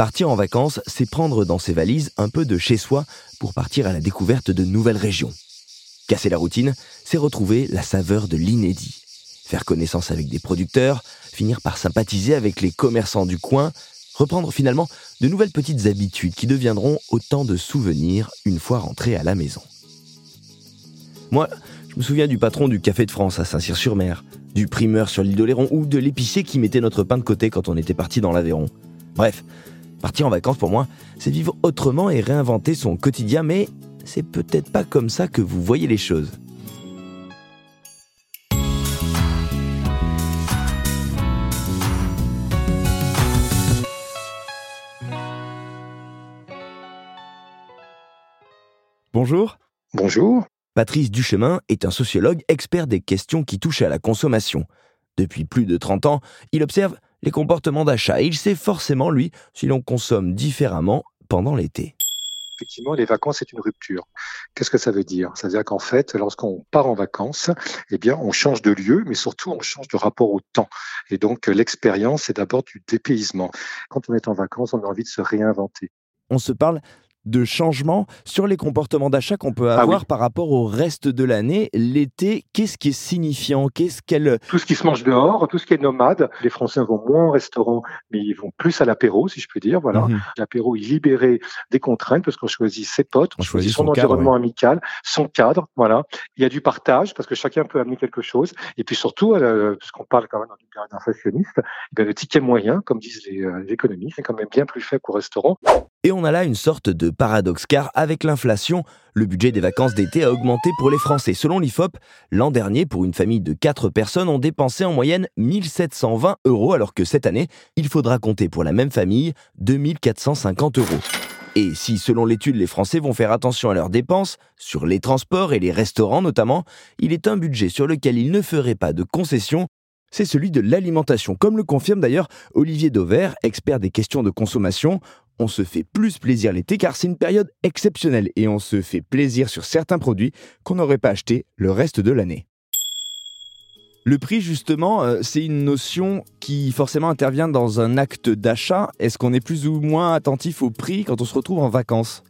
Partir en vacances, c'est prendre dans ses valises un peu de chez soi pour partir à la découverte de nouvelles régions. Casser la routine, c'est retrouver la saveur de l'inédit. Faire connaissance avec des producteurs, finir par sympathiser avec les commerçants du coin, reprendre finalement de nouvelles petites habitudes qui deviendront autant de souvenirs une fois rentrés à la maison. Moi, je me souviens du patron du Café de France à Saint-Cyr-sur-Mer, du primeur sur l'île d'Oléron ou de l'épicier qui mettait notre pain de côté quand on était parti dans l'Aveyron. Bref, Partir en vacances pour moi, c'est vivre autrement et réinventer son quotidien, mais c'est peut-être pas comme ça que vous voyez les choses. Bonjour. Bonjour. Patrice Duchemin est un sociologue expert des questions qui touchent à la consommation. Depuis plus de 30 ans, il observe les comportements d'achat. il sait forcément, lui, si l'on consomme différemment pendant l'été. Effectivement, les vacances, c'est une rupture. Qu'est-ce que ça veut dire? Ça veut dire qu'en fait, lorsqu'on part en vacances, eh bien, on change de lieu, mais surtout, on change de rapport au temps. Et donc, l'expérience, c'est d'abord du dépaysement. Quand on est en vacances, on a envie de se réinventer. On se parle de changement sur les comportements d'achat qu'on peut ah avoir par rapport au reste de l'année. L'été, qu'est-ce qui est signifiant? Qu'est-ce qu'elle Tout ce qui se mange dehors, tout ce qui est nomade. Les Français vont moins au restaurant, mais ils vont plus à l'apéro, si je peux dire. Voilà, mhm. l'apéro est libéré des contraintes parce qu'on choisit ses potes, on, choisit son, environnement amical, son cadre. Voilà, il y a du partage parce que chacun peut amener quelque chose. Et puis surtout, euh, puisqu'on parle quand même dans une période inflationniste, eh le ticket moyen, comme disent les, euh, les économistes, c'est quand même bien plus faible qu'au restaurant. Et on a là une sorte de paradoxe, car avec l'inflation, le budget des vacances d'été a augmenté pour les Français. Selon l'IFOP, l'an dernier, pour une famille de 4 personnes, on dépensait en moyenne 1720 euros, alors que cette année, il faudra compter pour la même famille 2450 euros. Et si, selon l'étude, les Français vont faire attention à leurs dépenses, sur les transports et les restaurants notamment, il est un budget sur lequel ils ne feraient pas de concessions, c'est celui de l'alimentation, comme le confirme d'ailleurs Olivier Dauvert, expert des questions de consommation on se fait plus plaisir l'été car c'est une période exceptionnelle et on se fait plaisir sur certains produits qu'on n'aurait pas achetés le reste de l'année. Le prix, justement, euh, c'est une notion qui forcément intervient dans un acte d'achat. Est-ce qu'on est plus ou moins attentif au prix quand on se retrouve en vacances?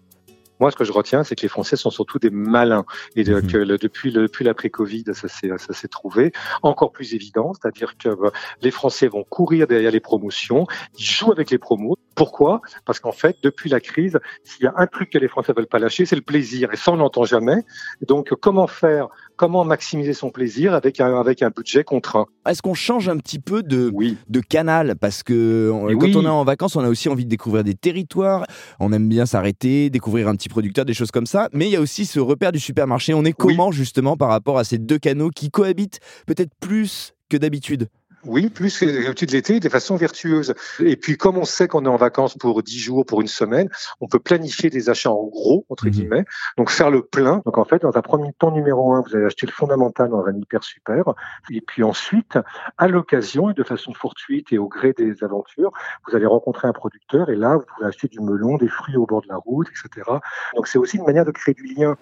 Moi, ce que je retiens, c'est que les Français sont surtout des malins et mhm. que depuis, le, depuis l'après-Covid, ça s'est, ça s'est trouvé encore plus évident, c'est-à-dire que euh, les Français vont courir derrière les promotions, ils jouent avec les promos. Pourquoi? Parce qu'en fait, depuis la crise, s'il y a un truc que les Français veulent pas lâcher, c'est le plaisir. Et ça, on n'entend jamais. Donc, comment faire Comment maximiser son plaisir avec un, avec un budget contraint? Est-ce qu'on change un petit peu de, de canal? Parce que quand on est en vacances, on a aussi envie de découvrir des territoires. On aime bien s'arrêter, découvrir un petit producteur, des choses comme ça. Mais il y a aussi ce repère du supermarché. On est comment justement par rapport à ces deux canaux qui cohabitent peut-être plus que d'habitude? Oui, plus que l'habitude de l'été, de façon vertueuse. Et puis, comme on sait qu'on est en vacances pour 10 jours, pour une semaine, on peut planifier des achats en gros, entre mhm. guillemets. Donc, faire le plein. Donc, en fait, dans un premier temps numéro un, vous allez acheter le fondamental dans un hyper super. Et puis ensuite, à l'occasion et de façon fortuite et au gré des aventures, vous allez rencontrer un producteur et là, vous pouvez acheter du melon, des fruits au bord de la route, etc. Donc, c'est aussi une manière de créer du lien.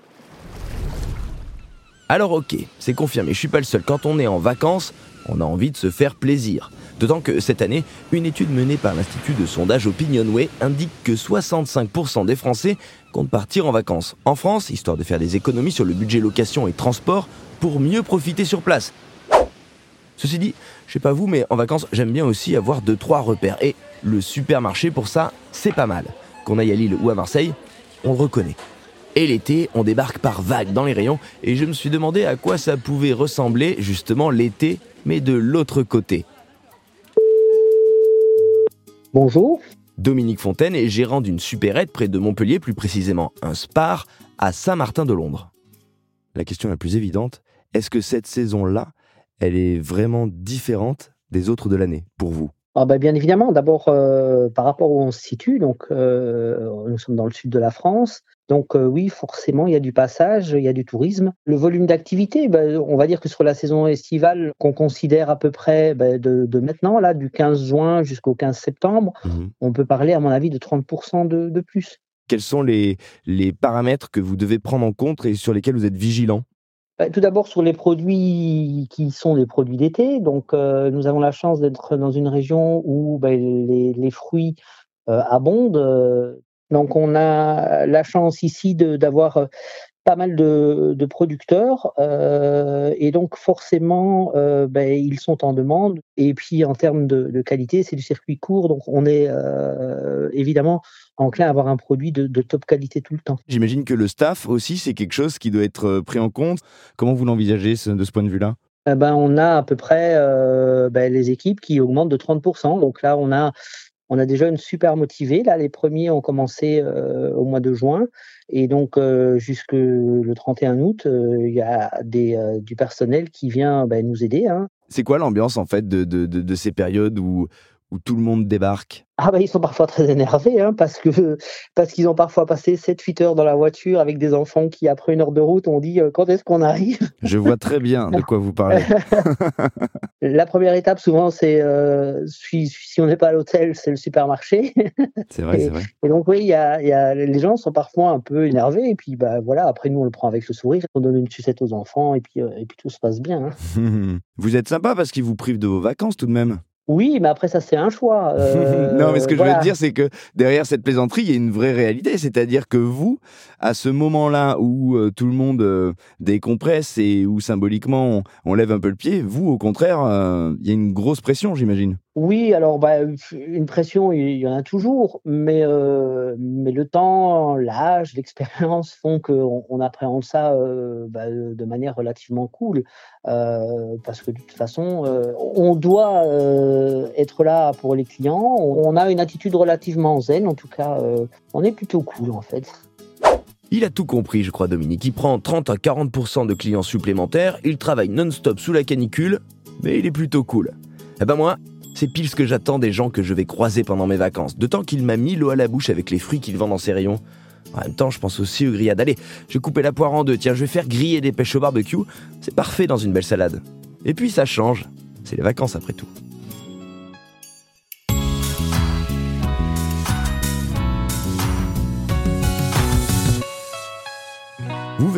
Alors ok, c'est confirmé, je suis pas le seul. Quand on est en vacances, on a envie de se faire plaisir. D'autant que cette année, une étude menée par l'Institut de sondage Opinionway indique que 65% des Français comptent partir en vacances en France, histoire de faire des économies sur le budget location et transport pour mieux profiter sur place. Ceci dit, je sais pas vous, mais en vacances, j'aime bien aussi avoir 2 trois repères. Et le supermarché, pour ça, c'est pas mal. Qu'on aille à Lille ou à Marseille, on le reconnaît. Et l'été, on débarque par vagues dans les rayons, et je me suis demandé à quoi ça pouvait ressembler justement l'été mais de l'autre côté. Bonjour. Dominique Fontaine est gérant d'une supérette près de Montpellier, plus précisément un Spar, à Saint-Martin-de-Londres. La question la plus évidente, est-ce que cette saison-là, elle est vraiment différente des autres de l'année pour vous? Ah bah, bien évidemment, d'abord euh, par rapport où on se situe, donc euh, nous sommes dans le sud de la France, donc euh, oui, forcément, il y a du passage, il y a du tourisme. Le volume d'activité, bah, on va dire que sur la saison estivale, qu'on considère à peu près bah, de, maintenant, là, du 15 juin jusqu'au 15 septembre, mmh on peut parler, à mon avis, de 30% de, plus. Quels sont les, les paramètres que vous devez prendre en compte et sur lesquels vous êtes vigilant? Tout d'abord sur les produits qui sont des produits d'été. Donc, euh, nous avons la chance d'être dans une région où les, les, fruits abonde. Donc on a la chance ici d'avoir pas mal de, producteurs euh, et donc forcément euh, ben, ils sont en demande et puis en termes de, qualité c'est du circuit court donc on est euh, évidemment enclin à avoir un produit de, top qualité tout le temps. J'imagine que le staff aussi c'est quelque chose qui doit être pris en compte. Comment vous l'envisagez de ce point de vue-là? Ben, on a à peu près ben, les équipes qui augmentent de 30%. Donc là, on a on a déjà une super motivée. Là, les premiers ont commencé euh, au mois de juin. Et donc, euh, jusque le 31 août, euh, il y a des, du personnel qui vient ben, nous aider. Hein. C'est quoi l'ambiance, en fait, de, ces périodes où, où tout le monde débarque ah bah, ils sont parfois très énervés hein, parce que parce qu'ils ont parfois passé 7-8 heures dans la voiture avec des enfants qui après une heure de route ont dit quand est-ce qu'on arrive? Je vois très bien de quoi vous parlez. la première étape souvent c'est si, si, on n'est pas à l'hôtel c'est le supermarché. C'est vrai, c'est vrai. Et donc oui, y a, y a, les gens sont parfois un peu énervés et puis bah voilà après nous on le prend avec le sourire, on donne une sucette aux enfants et puis et puis tout se passe bien. Hein. vous êtes sympa parce qu'ils vous privent de vos vacances tout de même. Oui, mais après ça c'est un choix. Euh, non, mais ce que je veux dire, c'est que derrière cette plaisanterie, il y a une vraie réalité, c'est-à-dire que vous, à ce moment-là où euh, tout le monde euh, décompresse et où symboliquement on, lève un peu le pied, vous, au contraire, il y a une grosse pression, j'imagine. Oui, alors bah, une pression, il y en a toujours, mais, mais le temps, l'âge, l'expérience font qu'on on appréhende ça bah, de manière relativement cool, parce que de toute façon, on doit être là pour les clients. On a une attitude relativement zen, en tout cas, on est plutôt cool en fait. Il a tout compris, je crois, Dominique. Il prend 30 à 40% de clients supplémentaires, il travaille non-stop sous la canicule, mais il est plutôt cool. Eh ben moi, c'est pile ce que j'attends des gens que je vais croiser pendant mes vacances. Temps qu'il m'a mis l'eau à la bouche avec les fruits qu'il vend dans ses rayons. En même temps, je pense aussi aux grillades. Allez, je vais couper la poire en deux. Tiens, je vais faire griller des pêches au barbecue. C'est parfait dans une belle salade. Et puis ça change. C'est les vacances après tout.